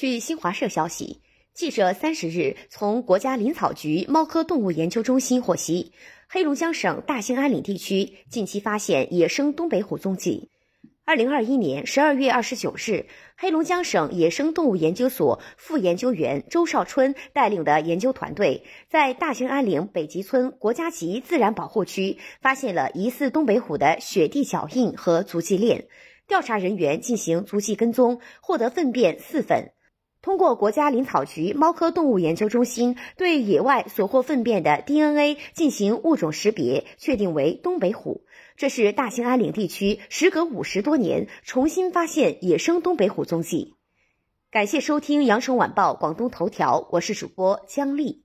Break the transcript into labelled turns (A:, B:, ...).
A: 据新华社消息，记者三十日从国家林草局猫科动物研究中心获悉，黑龙江省大兴安岭地区近期发现野生东北虎踪迹。二零二一年十二月二十九日，黑龙江省野生动物研究所副研究员周少春带领的研究团队，在大兴安岭北极村国家级自然保护区发现了疑似东北虎的雪地脚印和足迹链。调查人员进行足迹跟踪，获得粪便四份。通过国家林草局猫科动物研究中心对野外所获粪便的 DNA 进行物种识别，确定为东北虎。这是大兴安岭地区时隔五十多年重新发现野生东北虎踪迹。感谢收听羊城晚报广东头条，我是主播姜丽。